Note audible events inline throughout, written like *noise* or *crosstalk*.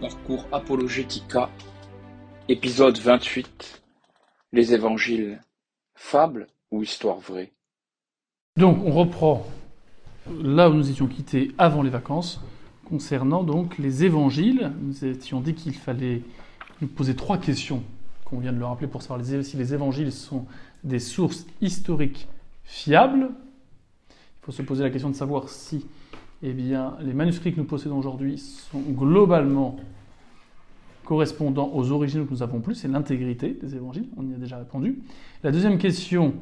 Parcours Apologetica, épisode 28. Les évangiles, fable ou histoire vraie Donc on reprend là où nous étions quittés avant les vacances, concernant donc les évangiles. Nous étions dit qu'il fallait nous poser trois questions qu'on vient de le rappeler pour savoir si les évangiles sont des sources historiques fiables. Il faut se poser la question de savoir si eh bien, les manuscrits que nous possédons aujourd'hui sont globalement correspondant aux originaux que nous avons plus, c'est l'intégrité des évangiles, on y a déjà répondu. La deuxième question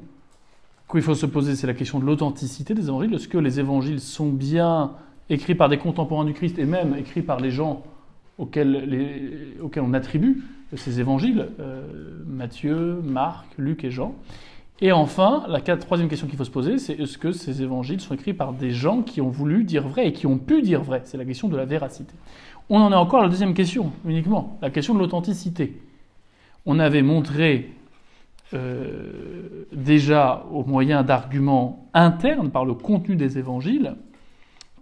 qu'il faut se poser, c'est la question de l'authenticité des évangiles. Est-ce que les évangiles sont bien écrits par des contemporains du Christ et même écrits par les gens auxquels on attribue ces évangiles, euh, Matthieu, Marc, Luc et Jean? Et enfin, la troisième question qu'il faut se poser, c'est est-ce que ces évangiles sont écrits par des gens qui ont voulu dire vrai et qui ont pu dire vrai? C'est la question de la véracité. On en est encore à la deuxième question, uniquement, la question de l'authenticité. On avait montré euh, déjà au moyen d'arguments internes par le contenu des évangiles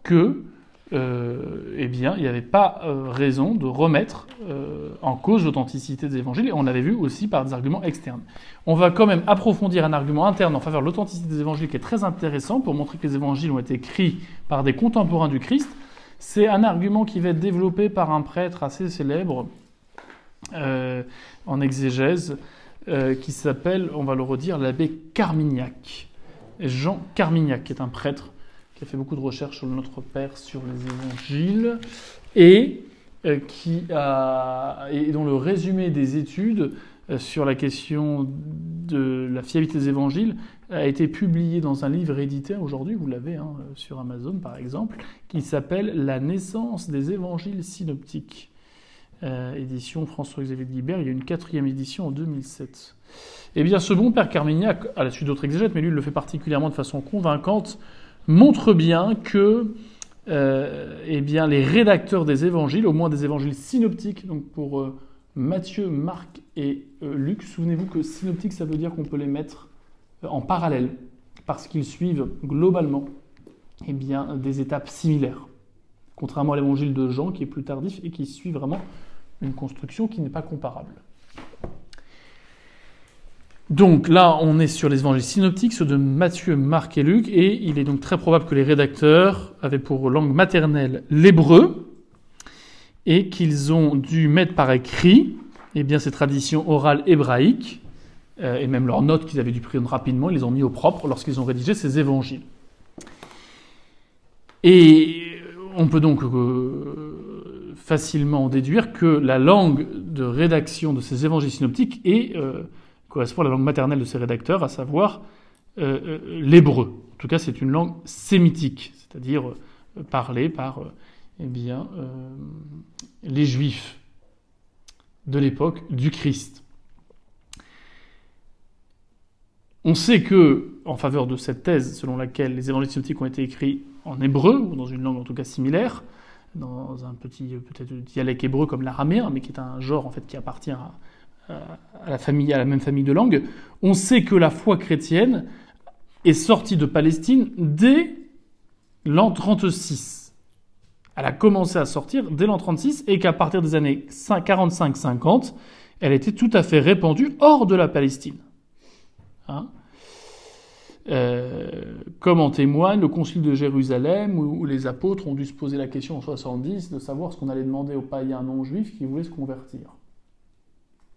que euh, eh bien, il n'y avait pas euh, raison de remettre en cause l'authenticité des évangiles, et on l'avait vu aussi par des arguments externes. On va quand même approfondir un argument interne en faveur de l'authenticité des évangiles qui est très intéressant pour montrer que les évangiles ont été écrits par des contemporains du Christ, c'est un argument qui va être développé par un prêtre assez célèbre euh, en exégèse, euh, qui s'appelle, on va le redire, l'abbé Carmignac. Jean Carmignac, qui est un prêtre qui a fait beaucoup de recherches sur Notre Père, sur les évangiles, et euh, qui a, et dont le résumé des études sur la question de la fiabilité des évangiles a été publié dans un livre édité aujourd'hui, vous l'avez hein, sur Amazon par exemple, qui s'appelle La naissance des évangiles synoptiques. Euh, édition François-Xavier de Guibert, il y a une quatrième édition en 2007. Eh bien, ce bon père Carmignac, à la suite d'autres exégètes, mais lui il le fait particulièrement de façon convaincante, montre bien que euh, eh les rédacteurs des évangiles, au moins des évangiles synoptiques, donc pour euh, Matthieu, Marc et Luc, souvenez-vous que synoptique, ça veut dire qu'on peut les mettre en parallèle, parce qu'ils suivent globalement eh bien, des étapes similaires. Contrairement à l'évangile de Jean, qui est plus tardif et qui suit vraiment une construction qui n'est pas comparable. Donc là, on est sur les évangiles synoptiques, ceux de Matthieu, Marc et Luc, et il est donc très probable que les rédacteurs avaient pour langue maternelle l'hébreu, et qu'ils ont dû mettre par écrit eh ces traditions orales hébraïques, euh, et même leurs notes qu'ils avaient dû prendre rapidement, ils les ont mis au propre lorsqu'ils ont rédigé ces évangiles. Et on peut donc euh, facilement déduire que la langue de rédaction de ces évangiles synoptiques est, euh, correspond à la langue maternelle de ces rédacteurs, à savoir l'hébreu. En tout cas, c'est une langue sémitique, c'est-à-dire parlée par eh bien, les juifs de l'époque du Christ. On sait que, en faveur de cette thèse selon laquelle les évangiles synoptiques ont été écrits en hébreu, ou dans une langue en tout cas similaire, dans un petit peut-être dialecte hébreu comme l'araméen, mais qui est un genre en qui appartient à, à la même famille de langues, on sait que la foi chrétienne est sortie de Palestine dès l'an 36. Elle a commencé à sortir dès l'an 36 et qu'à partir des années 45-50, elle était tout à fait répandue hors de la Palestine. Hein? Euh, comme en témoigne le concile de Jérusalem, où, les apôtres ont dû se poser la question en 70 de savoir ce qu'on allait demander aux païens non juifs qui voulaient se convertir.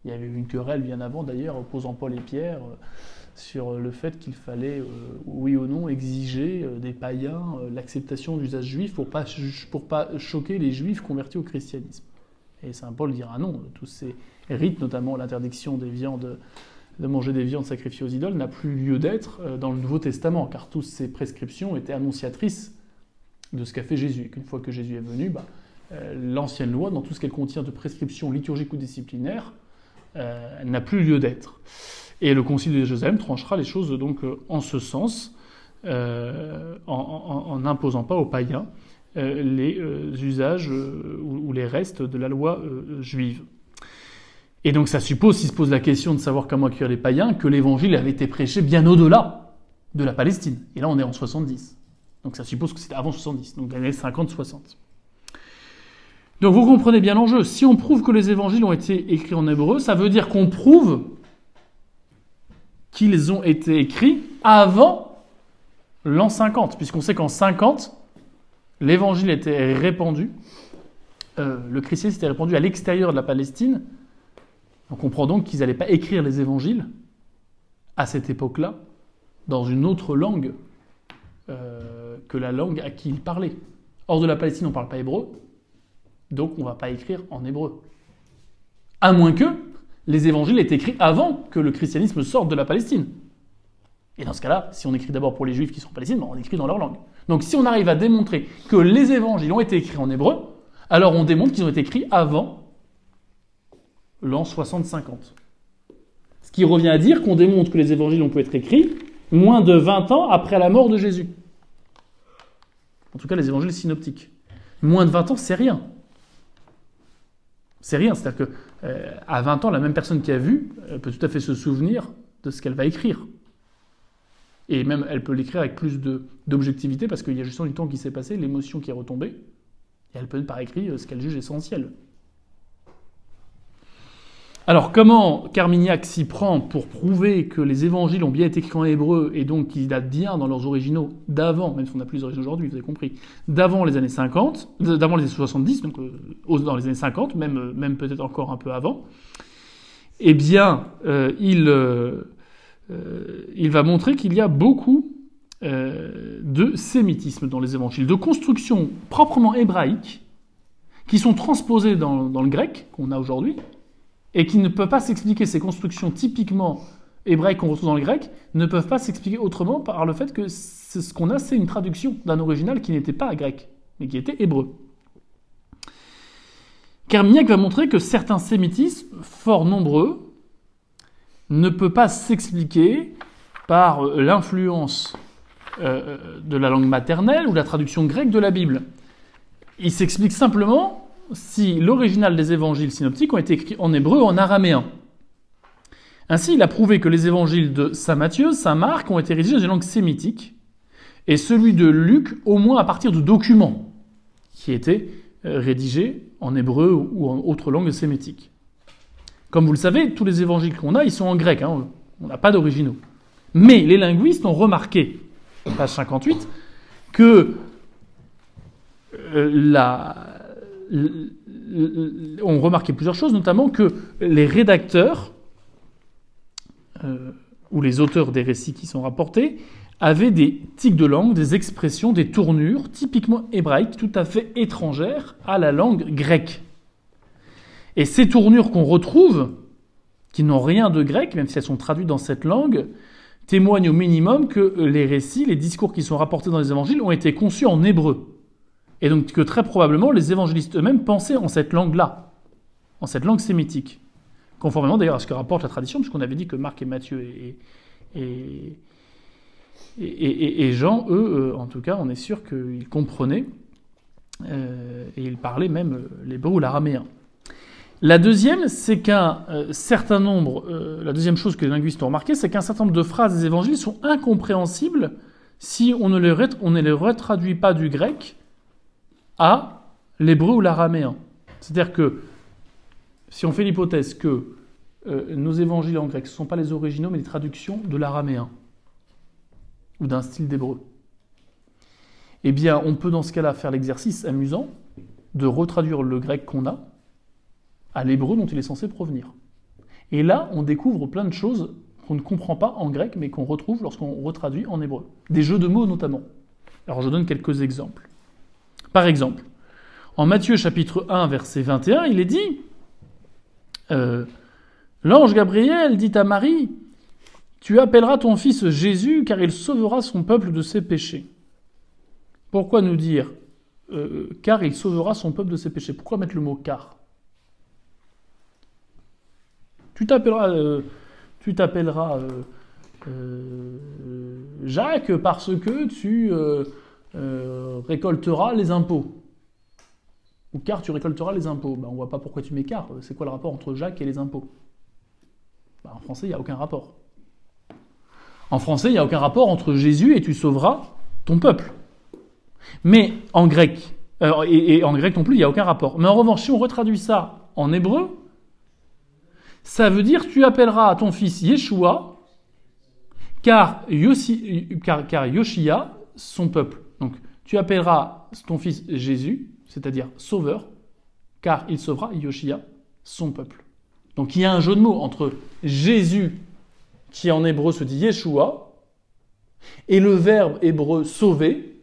Il y avait eu une querelle bien avant d'ailleurs opposant Paul et Pierre euh, sur le fait qu'il fallait, euh, oui ou non, exiger des païens l'acceptation d'usage juif pour pas pas choquer les juifs convertis au christianisme. Et saint Paul dira non, tous ces rites, notamment l'interdiction des viandes de manger des viandes sacrifiées aux idoles n'a plus lieu d'être euh, dans le Nouveau Testament, car toutes ces prescriptions étaient annonciatrices de ce qu'a fait Jésus. Et qu'une fois que Jésus est venu, bah, euh, l'ancienne loi, dans tout ce qu'elle contient de prescriptions liturgiques ou disciplinaires, euh, n'a plus lieu d'être. Et le Concile de Jérusalem tranchera les choses donc en ce sens, en n'imposant pas aux païens les usages ou, les restes de la loi juive. Et donc ça suppose, s'il se pose la question de savoir comment accueillir les païens, que l'évangile avait été prêché bien au-delà de la Palestine. Et là, on est en 70. Donc ça suppose que c'était avant 70, donc années 50-60. Donc vous comprenez bien l'enjeu. Si on prouve que les évangiles ont été écrits en hébreu, ça veut dire qu'on prouve qu'ils ont été écrits avant l'an 50, puisqu'on sait qu'en 50, l'évangile était répandu, euh, le christianisme était répandu à l'extérieur de la Palestine. On comprend donc qu'ils n'allaient pas écrire les évangiles à cette époque-là dans une autre langue euh, que la langue à qui ils parlaient. Hors de la Palestine, on ne parle pas hébreu, donc on ne va pas écrire en hébreu. À moins que les évangiles aient été écrits avant que le christianisme sorte de la Palestine. Et dans ce cas-là, si on écrit d'abord pour les juifs qui sont en Palestine, ben, on écrit dans leur langue. Donc si on arrive à démontrer que les évangiles ont été écrits en hébreu, alors on démontre qu'ils ont été écrits avant l'an 60-50. Ce qui revient à dire qu'on démontre que les évangiles ont pu être écrits moins de 20 ans après la mort de Jésus. En tout cas, les évangiles synoptiques. Moins de 20 ans, c'est rien. C'est rien. C'est-à-dire qu'à euh, à 20 ans, la même personne qui a vu peut tout à fait se souvenir de ce qu'elle va écrire. Et même, elle peut l'écrire avec plus d'objectivité parce qu'il y a justement du temps qui s'est passé, l'émotion qui est retombée. Et elle peut par écrit ce qu'elle juge essentiel. Alors, comment Carmignac s'y prend pour prouver que les évangiles ont bien été écrits en hébreu et donc qu'ils datent bien dans leurs originaux d'avant, même si on n'a plus les originaux aujourd'hui, vous avez compris, d'avant les années 50, d'avant les années 70, donc euh, dans les années 50, même, euh, même peut-être encore un peu avant, eh bien, il, il va montrer qu'il y a beaucoup euh, de sémitisme dans les évangiles, de constructions proprement hébraïques qui sont transposées dans, le grec qu'on a aujourd'hui et qui ne peuvent pas s'expliquer, ces constructions typiquement hébraïques qu'on retrouve dans le grec, ne peuvent pas s'expliquer autrement par le fait que ce qu'on a, c'est une traduction d'un original qui n'était pas grec, mais qui était hébreu. Carmignac va montrer que certains sémitismes, fort nombreux, ne peuvent pas s'expliquer par l'influence euh, de la langue maternelle ou la traduction grecque de la Bible. Il s'explique simplement si l'original des évangiles synoptiques ont été écrits en hébreu ou en araméen. Ainsi, il a prouvé que les évangiles de Saint Matthieu, Saint Marc ont été rédigés dans une langue sémitique, et celui de Luc au moins à partir de documents qui étaient euh, rédigés en hébreu ou en autre langue sémitique. Comme vous le savez, tous les évangiles qu'on a, ils sont en grec, hein. on n'a pas d'originaux. Mais les linguistes ont remarqué page 58, que euh, la, on remarquait plusieurs choses, notamment que les rédacteurs euh, ou les auteurs des récits qui sont rapportés avaient des tics de langue, des expressions, des tournures typiquement hébraïques, tout à fait étrangères à la langue grecque. Et ces tournures qu'on retrouve, qui n'ont rien de grec, même si elles sont traduites dans cette langue, témoigne au minimum que les récits, les discours qui sont rapportés dans les évangiles ont été conçus en hébreu. Et donc que très probablement les évangélistes eux-mêmes pensaient en cette langue-là, en cette langue sémitique. Conformément d'ailleurs à ce que rapporte la tradition, puisqu'on avait dit que Marc et Matthieu et, et, et, et Jean, eux, euh, en tout cas, on est sûr qu'ils comprenaient euh, et ils parlaient même euh, l'hébreu ou l'araméen. La deuxième, c'est qu'un certain nombre, la deuxième chose que les linguistes ont remarqué, c'est qu'un certain nombre de phrases des évangiles sont incompréhensibles si on ne les, on ne les retraduit pas du grec à l'hébreu ou l'araméen. C'est-à-dire que si on fait l'hypothèse que euh, nos évangiles en grec, ne sont pas les originaux, mais les traductions de l'araméen ou d'un style d'hébreu, eh bien, on peut dans ce cas-là faire l'exercice amusant de retraduire le grec qu'on a à l'hébreu dont il est censé provenir. Et là, on découvre plein de choses qu'on ne comprend pas en grec, mais qu'on retrouve lorsqu'on retraduit en hébreu. Des jeux de mots notamment. Alors je donne quelques exemples. Par exemple, en Matthieu chapitre 1, verset 21, il est dit, euh, l'ange Gabriel dit à Marie, tu appelleras ton fils Jésus, car il sauvera son peuple de ses péchés. Pourquoi nous dire euh, car il sauvera son peuple de ses péchés Pourquoi mettre le mot car tu t'appelleras, euh, Jacques parce que tu récolteras les impôts. Ou car tu récolteras les impôts. Ben, on ne voit pas pourquoi tu mets car. C'est quoi le rapport entre Jacques et les impôts? Ben, En français, il n'y a aucun rapport. En français, il n'y a aucun rapport entre Jésus et tu sauveras ton peuple. Mais en grec, Euh, et, en grec non plus, il n'y a aucun rapport. Mais en revanche, si on retraduit ça en hébreu, ça veut dire tu appelleras ton fils Yeshua, car, Yossi, car Yoshia, son peuple. Tu appelleras ton fils Jésus, c'est-à-dire sauveur, car il sauvera Yoshia, son peuple. Donc il y a un jeu de mots entre Jésus, qui en hébreu se dit Yeshua, et le verbe hébreu sauver,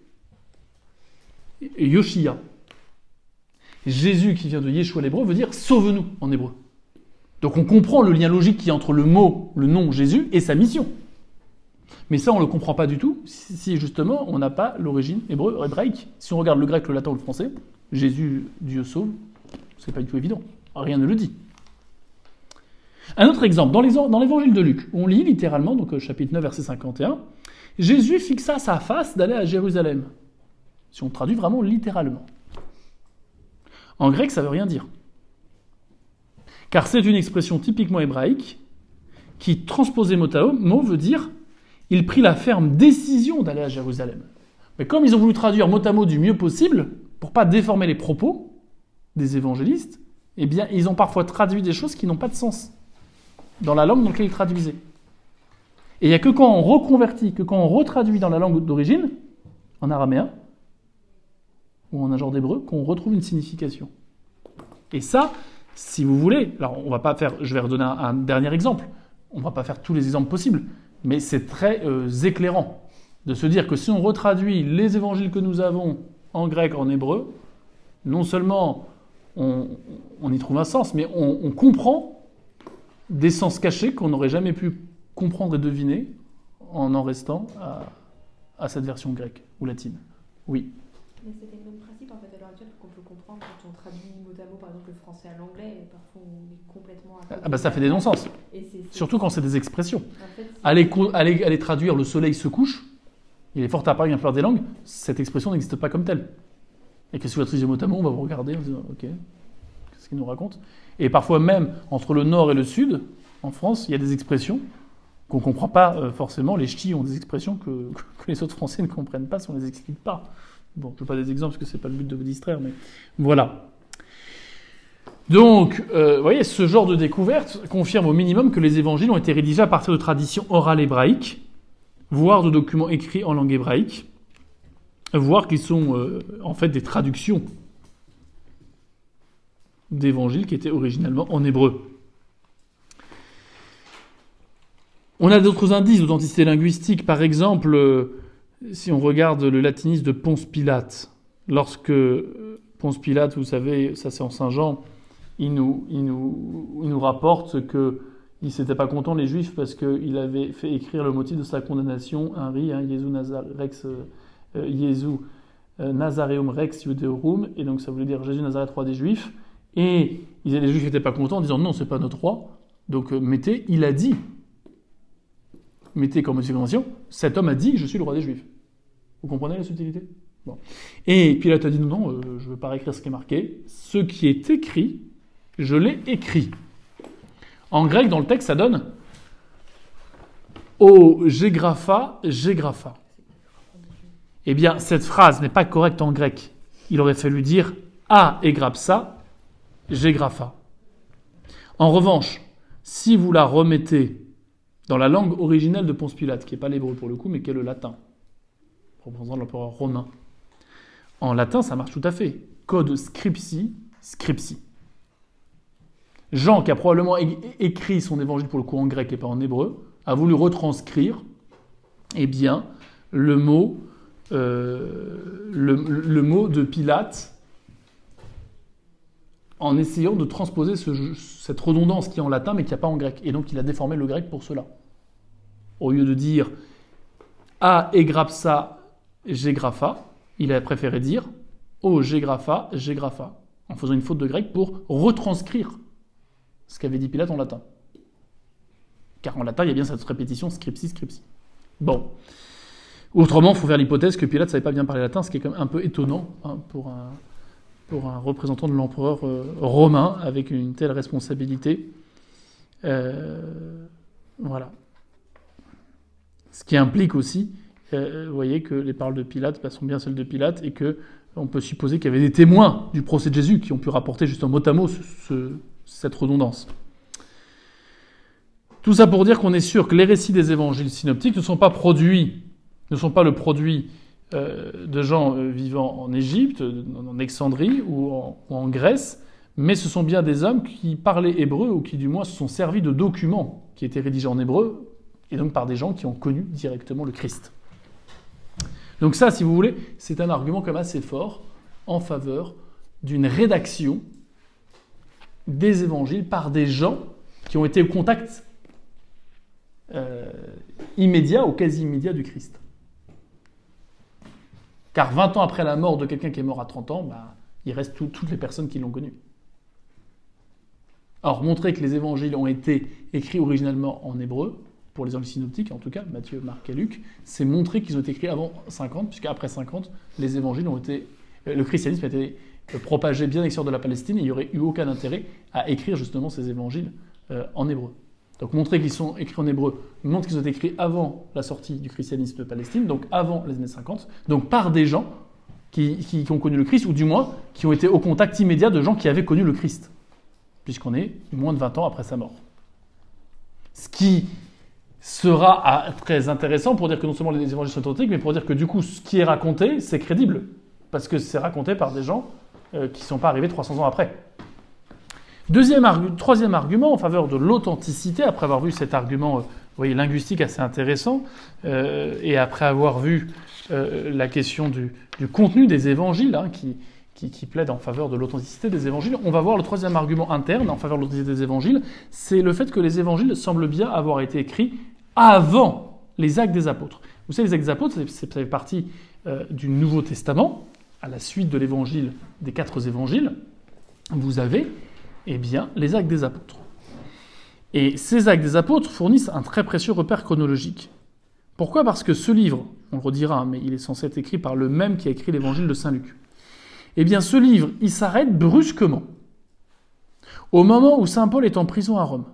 Yoshia. Jésus qui vient de Yeshua l'hébreu veut dire sauve-nous en hébreu. Donc on comprend le lien logique qui est entre le mot, le nom Jésus et sa mission. Mais ça, on ne le comprend pas du tout si justement on n'a pas l'origine hébreu, hébraïque. Si on regarde le grec, le latin ou le français, Jésus, Dieu sauve, c'est pas du tout évident. Rien ne le dit. Un autre exemple, dans l'évangile de Luc, on lit littéralement, donc chapitre 9, verset 51, Jésus fixa sa face d'aller à Jérusalem. Si on traduit vraiment littéralement. En grec, ça veut rien dire. Car c'est une expression typiquement hébraïque qui, transposée mot à mot, veut dire il prit la ferme décision d'aller à Jérusalem. Mais comme ils ont voulu traduire mot à mot du mieux possible, pour pas déformer les propos des évangélistes, eh bien, ils ont parfois traduit des choses qui n'ont pas de sens dans la langue dans laquelle ils traduisaient. Et il n'y a que quand on reconvertit, que quand on retraduit dans la langue d'origine, en araméen, ou en un genre d'hébreu, qu'on retrouve une signification. Et ça, si vous voulez, alors on va pas faire, je vais redonner un, dernier exemple. On va pas faire tous les exemples possibles, mais c'est très euh, éclairant de se dire que si on retraduit les évangiles que nous avons en grec, en hébreu, non seulement on, y trouve un sens, mais on, comprend des sens cachés qu'on n'aurait jamais pu comprendre et deviner en en restant à, cette version grecque ou latine. Oui. Mais comprendre quand on traduit mot à mot par exemple le français à l'anglais et parfois on est complètement. Ah bah ça fait des non-sens. Surtout quand c'est des expressions. En fait, aller, traduire le soleil se couche, il est fort à Paris, il des langues, cette expression n'existe pas comme telle. Et que si vous la traduisez mot à mot, on va vous regarder en disant ok, qu'est-ce qu'il nous raconte? Et parfois même entre le nord et le sud, en France, il y a des expressions qu'on ne comprend pas euh, forcément. Les ch'tis ont des expressions que, *laughs* que les autres Français ne comprennent pas si on ne les explique pas. Bon, je ne veux pas des exemples parce que ce n'est pas le but de vous distraire, mais voilà. Donc, euh, vous voyez, ce genre de découverte confirme au minimum que les évangiles ont été rédigés à partir de traditions orales hébraïques, voire de documents écrits en langue hébraïque, voire qu'ils sont euh, en fait des traductions d'évangiles qui étaient originellement en hébreu. On a d'autres indices d'authenticité linguistique, par exemple, euh, si on regarde le latinisme de Ponce Pilate, lorsque euh, Ponce Pilate, vous savez, ça c'est en Saint-Jean, il nous, il, nous, il nous rapporte que il s'était pas content les Juifs parce qu'il avait fait écrire le motif de sa condamnation, un riz, hein, Jésus Rex, euh, euh, Nazareum Rex Judeorum, et donc ça voulait dire Jésus Nazareth roi des Juifs. Et les Juifs n'étaient pas contents en disant non, c'est pas notre roi. Donc mettez, il a dit, mettez comme motivation, cet homme a dit je suis le roi des Juifs. Vous comprenez la subtilité? Et Pilate a dit non, non, euh, je ne veux pas réécrire ce qui est marqué. Ce qui est écrit, je l'ai écrit. En grec, dans le texte, ça donne O gégrapha, gégrapha. Eh bien, cette phrase n'est pas correcte en grec. Il aurait fallu dire A égrapsa, gégrapha. En revanche, si vous la remettez dans la langue originelle de Ponce Pilate, qui n'est pas l'hébreu pour le coup, mais qui est le latin, représentant l'empereur romain. En latin, ça marche tout à fait. Code scripsi, scripsi. Jean, qui a probablement écrit son évangile pour le coup en grec et pas en hébreu, a voulu retranscrire, eh bien, le mot, euh, de Pilate en essayant de transposer cette redondance qui est en latin mais qui n'y a pas en grec. Et donc il a déformé le grec pour cela. Au lieu de dire A egrapsa Gégrapha, il a préféré dire Oh, Gégrapha, Gégrapha, en faisant une faute de grec pour retranscrire ce qu'avait dit Pilate en latin. Car en latin, il y a bien cette répétition scripsi, scripsi. Bon. Autrement, il faut faire l'hypothèse que Pilate ne savait pas bien parler latin, ce qui est quand même un peu étonnant hein, pour, un, pour, un, représentant de l'empereur euh, romain avec une telle responsabilité. Euh, voilà. Ce qui implique aussi euh, vous voyez que les paroles de Pilate bah, sont bien celles de Pilate et que on peut supposer qu'il y avait des témoins du procès de Jésus qui ont pu rapporter justement mot à mot ce- ce- cette redondance. Tout ça pour dire qu'on est sûr que les récits des évangiles synoptiques ne sont pas produits, ne sont pas le produit euh, de gens euh, vivant en Égypte, en Alexandrie ou en Grèce, mais ce sont bien des hommes qui parlaient hébreu ou qui du moins se sont servis de documents qui étaient rédigés en hébreu et donc par des gens qui ont connu directement le Christ. Donc ça, si vous voulez, c'est un argument quand même assez fort en faveur d'une rédaction des évangiles par des gens qui ont été au contact euh, immédiat ou quasi immédiat du Christ. Car 20 ans après la mort de quelqu'un qui est mort à 30 ans, bah, il reste tout- toutes les personnes qui l'ont connu. Or, montrer que les évangiles ont été écrits originalement en hébreu, pour les évangiles synoptiques en tout cas, Matthieu, Marc et Luc, c'est montrer qu'ils ont été écrits avant 50, puisque après 50, les évangiles ont été. euh, Le christianisme a été euh, propagé bien extérieur de la Palestine et il n'y aurait eu aucun intérêt à écrire justement ces évangiles euh, en hébreu. Donc montrer qu'ils sont écrits en hébreu montre qu'ils ont été écrits avant la sortie du christianisme de Palestine, donc avant les années 50, donc par des gens qui- qui ont connu le Christ, ou du moins qui ont été au contact immédiat de gens qui avaient connu le Christ, puisqu'on est moins de 20 ans après sa mort. Ce qui sera très intéressant pour dire que non seulement les évangiles sont authentiques, mais pour dire que du coup, ce qui est raconté, c'est crédible, parce que c'est raconté par des gens euh, qui ne sont pas arrivés 300 ans après. Deuxième troisième argument en faveur de l'authenticité, après avoir vu cet argument, euh, voyez, linguistique assez intéressant, euh, et après avoir vu la question du, contenu des évangiles, hein, qui plaide en faveur de l'authenticité des évangiles, on va voir le troisième argument interne en faveur de l'authenticité des évangiles, c'est le fait que les évangiles semblent bien avoir été écrits avant les actes des apôtres. Vous savez, les actes des apôtres, ça fait partie euh, du Nouveau Testament, à la suite de l'évangile, des quatre évangiles, vous avez eh bien, les actes des apôtres. Et ces actes des apôtres fournissent un très précieux repère chronologique. Pourquoi? Parce que ce livre, on le redira, hein, mais il est censé être écrit par le même qui a écrit l'évangile de Saint Luc. Eh bien, ce livre, il s'arrête brusquement, au moment où Saint Paul est en prison à Rome.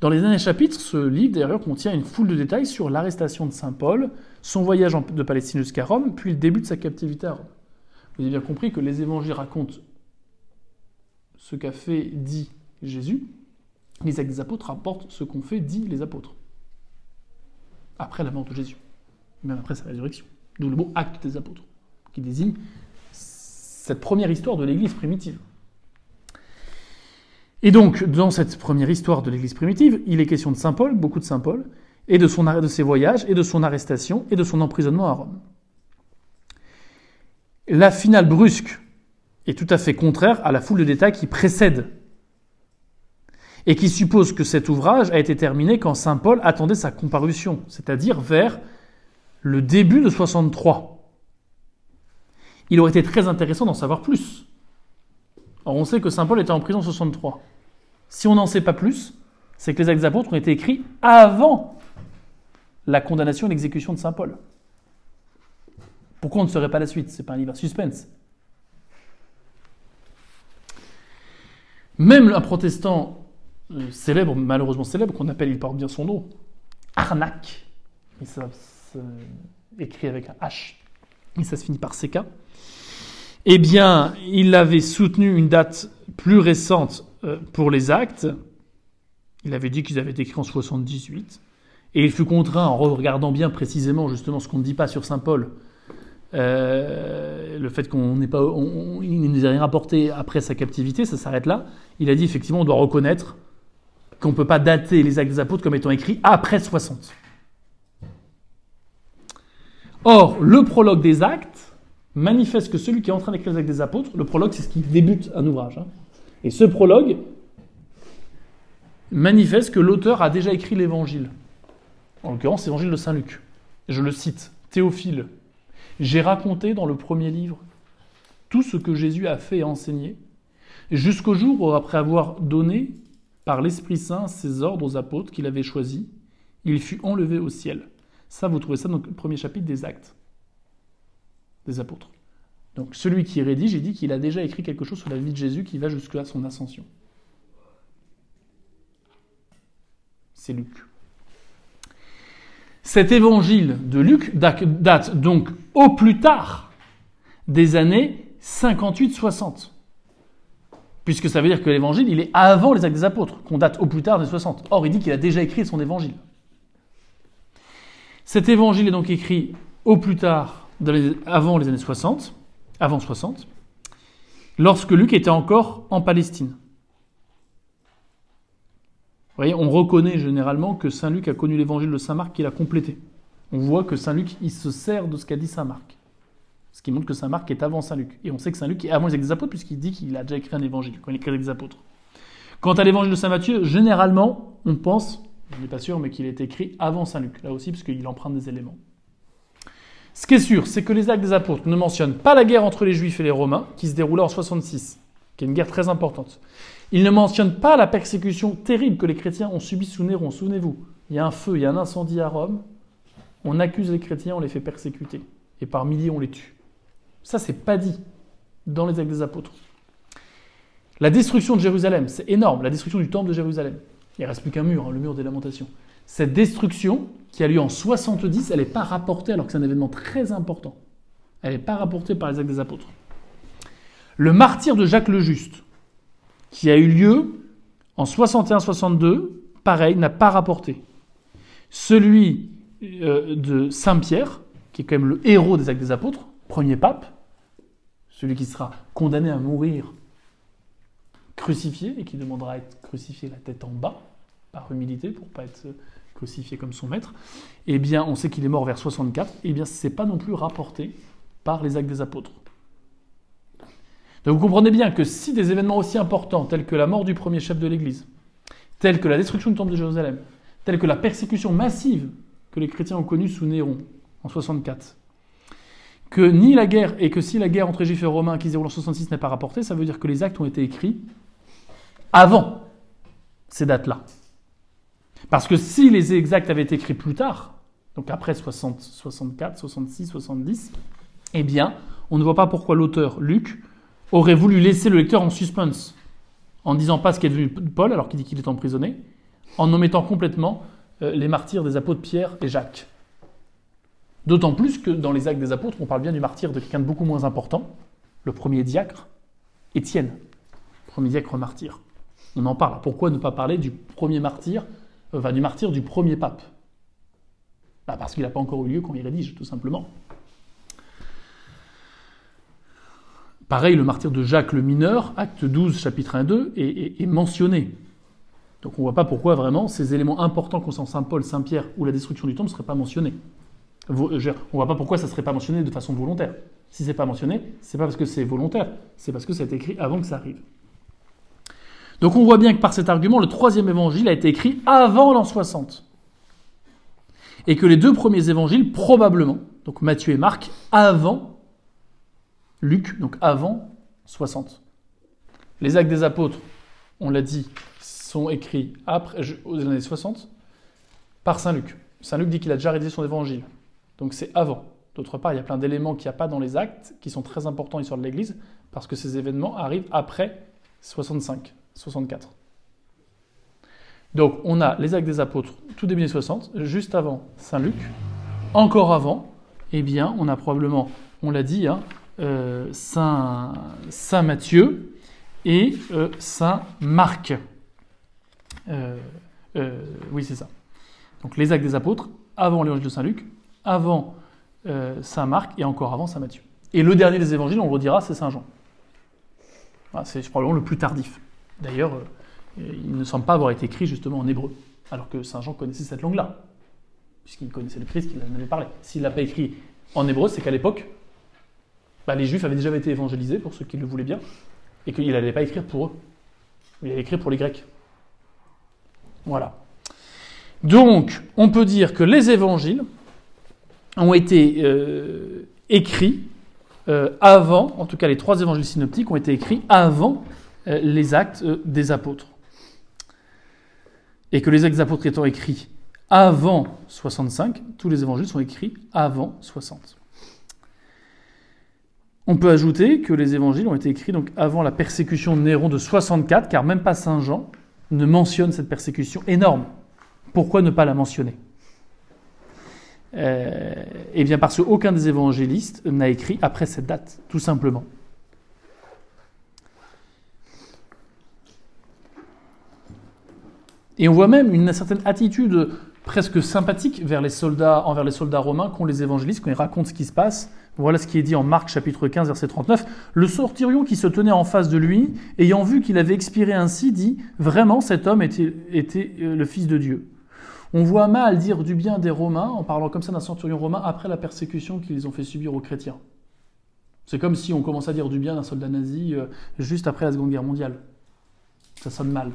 Dans les derniers chapitres, ce livre, d'ailleurs, contient une foule de détails sur l'arrestation de Saint Paul, son voyage de Palestine jusqu'à Rome, puis le début de sa captivité à Rome. Vous avez bien compris que les évangiles racontent ce qu'a fait, dit Jésus, les actes des apôtres rapportent ce qu'ont fait, dit les apôtres. Après la mort de Jésus, même après sa résurrection. D'où le mot acte des apôtres, qui désigne cette première histoire de l'Église primitive. Et donc, dans cette première histoire de l'Église primitive, il est question de Saint Paul, beaucoup de Saint Paul, et de, son de ses voyages, et de son arrestation, et de son emprisonnement à Rome. La finale brusque est tout à fait contraire à la foule de détails qui précède et qui suppose que cet ouvrage a été terminé quand Saint Paul attendait sa comparution, c'est-à-dire vers le début de 63. Il aurait été très intéressant d'en savoir plus. Or, on sait que Saint Paul était en prison en 63. Si on n'en sait pas plus, c'est que les actes des apôtres ont été écrits avant la condamnation et l'exécution de Saint Paul. Pourquoi on ne saurait pas la suite? C'est pas un livre à suspense. Même un protestant euh, célèbre, malheureusement célèbre, qu'on appelle, il porte bien son nom, Arnac, et ça se écrit avec un H, et ça se finit par CK, eh bien, il avait soutenu une date plus récente euh, pour les actes. Il avait dit qu'ils avaient été écrits en 78. Et il fut contraint, en regardant bien précisément justement ce qu'on ne dit pas sur Saint Paul, euh, le fait qu'on ne nous a rien rapporté après sa captivité, ça s'arrête là. Il a dit effectivement, on doit reconnaître qu'on ne peut pas dater les actes des apôtres comme étant écrits après 60. Or, le prologue des actes manifeste que celui qui est en train d'écrire les des apôtres, le prologue, c'est ce qui débute un ouvrage. hein. Et ce prologue manifeste que l'auteur a déjà écrit l'évangile. En l'occurrence, l'évangile de Saint Luc. Je le cite Théophile, j'ai raconté dans le premier livre tout ce que Jésus a fait et enseigné, jusqu'au jour où, après avoir donné par l'Esprit Saint ses ordres aux apôtres qu'il avait choisis, il fut enlevé au ciel. Ça, vous trouvez ça dans le premier chapitre des Actes des apôtres. Donc celui qui rédige, il dit qu'il a déjà écrit quelque chose sur la vie de Jésus qui va jusqu'à son ascension. C'est Luc. Cet évangile de Luc date donc au plus tard des années 58-60. Puisque ça veut dire que l'évangile, il est avant les actes des apôtres, qu'on date au plus tard des 60. Or, il dit qu'il a déjà écrit son évangile. Cet évangile est donc écrit au plus tard, avant les années 60, avant 60, lorsque Luc était encore en Palestine. Vous voyez, on reconnaît généralement que Saint Luc a connu l'évangile de Saint Marc qu'il a complété. On voit que Saint Luc, il se sert de ce qu'a dit Saint Marc. Ce qui montre que Saint Marc est avant Saint Luc. Et on sait que Saint Luc est avant les apôtres, puisqu'il dit qu'il a déjà écrit un évangile, quand il écrit les apôtres. Quant à l'évangile de Saint Matthieu, généralement, on pense, je n'est pas sûr, mais qu'il est écrit avant Saint Luc, là aussi, parce qu'il emprunte des éléments. Ce qui est sûr, c'est que les actes des apôtres ne mentionnent pas la guerre entre les Juifs et les Romains, qui se déroula en 66, qui est une guerre très importante. Ils ne mentionnent pas la persécution terrible que les chrétiens ont subie sous Néron. Souvenez-vous, il y a un feu, il y a un incendie à Rome, on accuse les chrétiens, on les fait persécuter, et par milliers on les tue. Ça, c'est pas dit dans les actes des apôtres. La destruction de Jérusalem, c'est énorme, la destruction du temple de Jérusalem. Il reste plus qu'un mur, hein, le mur des lamentations. Cette destruction, qui a lieu en 70, elle n'est pas rapportée alors que c'est un événement très important. Elle n'est pas rapportée par les actes des apôtres. Le martyr de Jacques le Juste, qui a eu lieu en 61-62, pareil, n'a pas rapporté. Celui euh, de Saint-Pierre, qui est quand même le héros des actes des apôtres, premier pape, celui qui sera condamné à mourir crucifié et qui demandera à être crucifié la tête en bas, par humilité, pour ne pas être crucifié comme son maître, eh bien, on sait qu'il est mort vers 64, eh bien, ce n'est pas non plus rapporté par les actes des apôtres. Donc vous comprenez bien que si des événements aussi importants, tels que la mort du premier chef de l'Église, tels que la destruction du temple de Jérusalem, tels que la persécution massive que les chrétiens ont connue sous Néron en 64, que ni la guerre, et que si la guerre entre Juifs et Romains qui se déroule en 66 n'est pas rapportée, ça veut dire que les actes ont été écrits avant ces dates-là. Parce que si les actes avaient été écrits plus tard, donc après 60, 64, 66, 70, eh bien, on ne voit pas pourquoi l'auteur, Luc, aurait voulu laisser le lecteur en suspense, en disant pas ce qu'est devenu Paul, alors qu'il dit qu'il est emprisonné, en omettant complètement euh, les martyrs des apôtres Pierre et Jacques. D'autant plus que dans les actes des apôtres, on parle bien du martyr de quelqu'un de beaucoup moins important, le premier diacre, Étienne, premier diacre martyr. On en parle. Pourquoi ne pas parler du premier martyr, enfin du martyr du premier pape bah Parce qu'il n'a pas encore eu lieu quand il rédige, tout simplement. Pareil, le martyr de Jacques le mineur, acte 12, chapitre 1 2, est, mentionné. Donc on ne voit pas pourquoi vraiment ces éléments importants concernant Saint Paul, Saint Pierre ou la destruction du temple ne seraient pas mentionnés. On ne voit pas pourquoi ça ne serait pas mentionné de façon volontaire. Si c'est pas mentionné, c'est pas parce que c'est volontaire, c'est parce que c'est écrit avant que ça arrive. Donc on voit bien que par cet argument, le troisième évangile a été écrit avant l'an 60. Et que les deux premiers évangiles, probablement, donc Matthieu et Marc, avant Luc, donc avant 60. Les actes des apôtres, on l'a dit, sont écrits après, aux années 60 par Saint Luc. Saint Luc dit qu'il a déjà rédigé son évangile. Donc c'est avant. D'autre part, il y a plein d'éléments qu'il n'y a pas dans les actes, qui sont très importants dans l'histoire de l'Église, parce que ces événements arrivent après 65, 64. Donc on a les actes des apôtres tout début des 60, juste avant Saint Luc. Encore avant, eh bien, on a probablement, on l'a dit, hein, euh, Saint, Saint, Matthieu et euh, Saint Marc. Euh, oui, c'est ça. Donc les actes des apôtres, avant l'évangile de Saint Luc, avant Saint Marc et encore avant Saint Matthieu. Et le dernier des évangiles, on le redira, c'est Saint Jean. c'est probablement le plus tardif. D'ailleurs, euh, il ne semble pas avoir été écrit justement en hébreu, alors que Saint Jean connaissait cette langue-là, puisqu'il connaissait le Christ, qu'il en avait parlé. S'il ne l'a pas écrit en hébreu, c'est qu'à l'époque, bah, les Juifs avaient déjà été évangélisés, pour ceux qui le voulaient bien, et qu'il n'allait pas écrire pour eux. Il allait écrire pour les Grecs. Voilà. Donc, on peut dire que les évangiles, ont été euh, écrits euh, avant, en tout cas les trois évangiles synoptiques ont été écrits avant les actes des apôtres. Et que les actes des apôtres étant écrits avant 65, tous les évangiles sont écrits avant 60. On peut ajouter que les évangiles ont été écrits avant la persécution de Néron de 64, car même pas Saint Jean ne mentionne cette persécution énorme. Pourquoi ne pas la mentionner? Euh, eh bien parce qu'aucun des évangélistes n'a écrit après cette date, tout simplement. Et on voit même une certaine attitude presque sympathique vers les soldats, envers les soldats romains qu'ont les évangélistes quand ils racontent ce qui se passe. Voilà ce qui est dit en Marc chapitre 15 verset 39. Le sortirion qui se tenait en face de lui, ayant vu qu'il avait expiré ainsi, dit Vraiment cet homme était, était euh, le Fils de Dieu. On voit mal dire du bien des Romains en parlant comme ça d'un centurion romain après la persécution qu'ils ont fait subir aux chrétiens. C'est comme si on commençait à dire du bien d'un soldat nazi euh, juste après la Seconde Guerre mondiale. Ça sonne mal.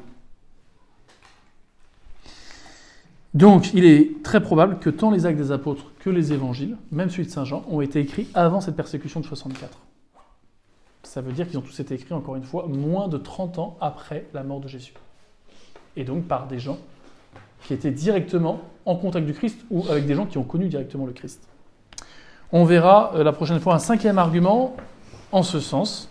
Donc, il est très probable que tant les actes des apôtres que les évangiles, même celui de Saint Jean, ont été écrits avant cette persécution de 64. Ça veut dire qu'ils ont tous été écrits, encore une fois, moins de 30 ans après la mort de Jésus. Et donc par des gens qui étaient directement en contact du Christ ou avec des gens qui ont connu directement le Christ. On verra euh, la prochaine fois un cinquième argument en ce sens.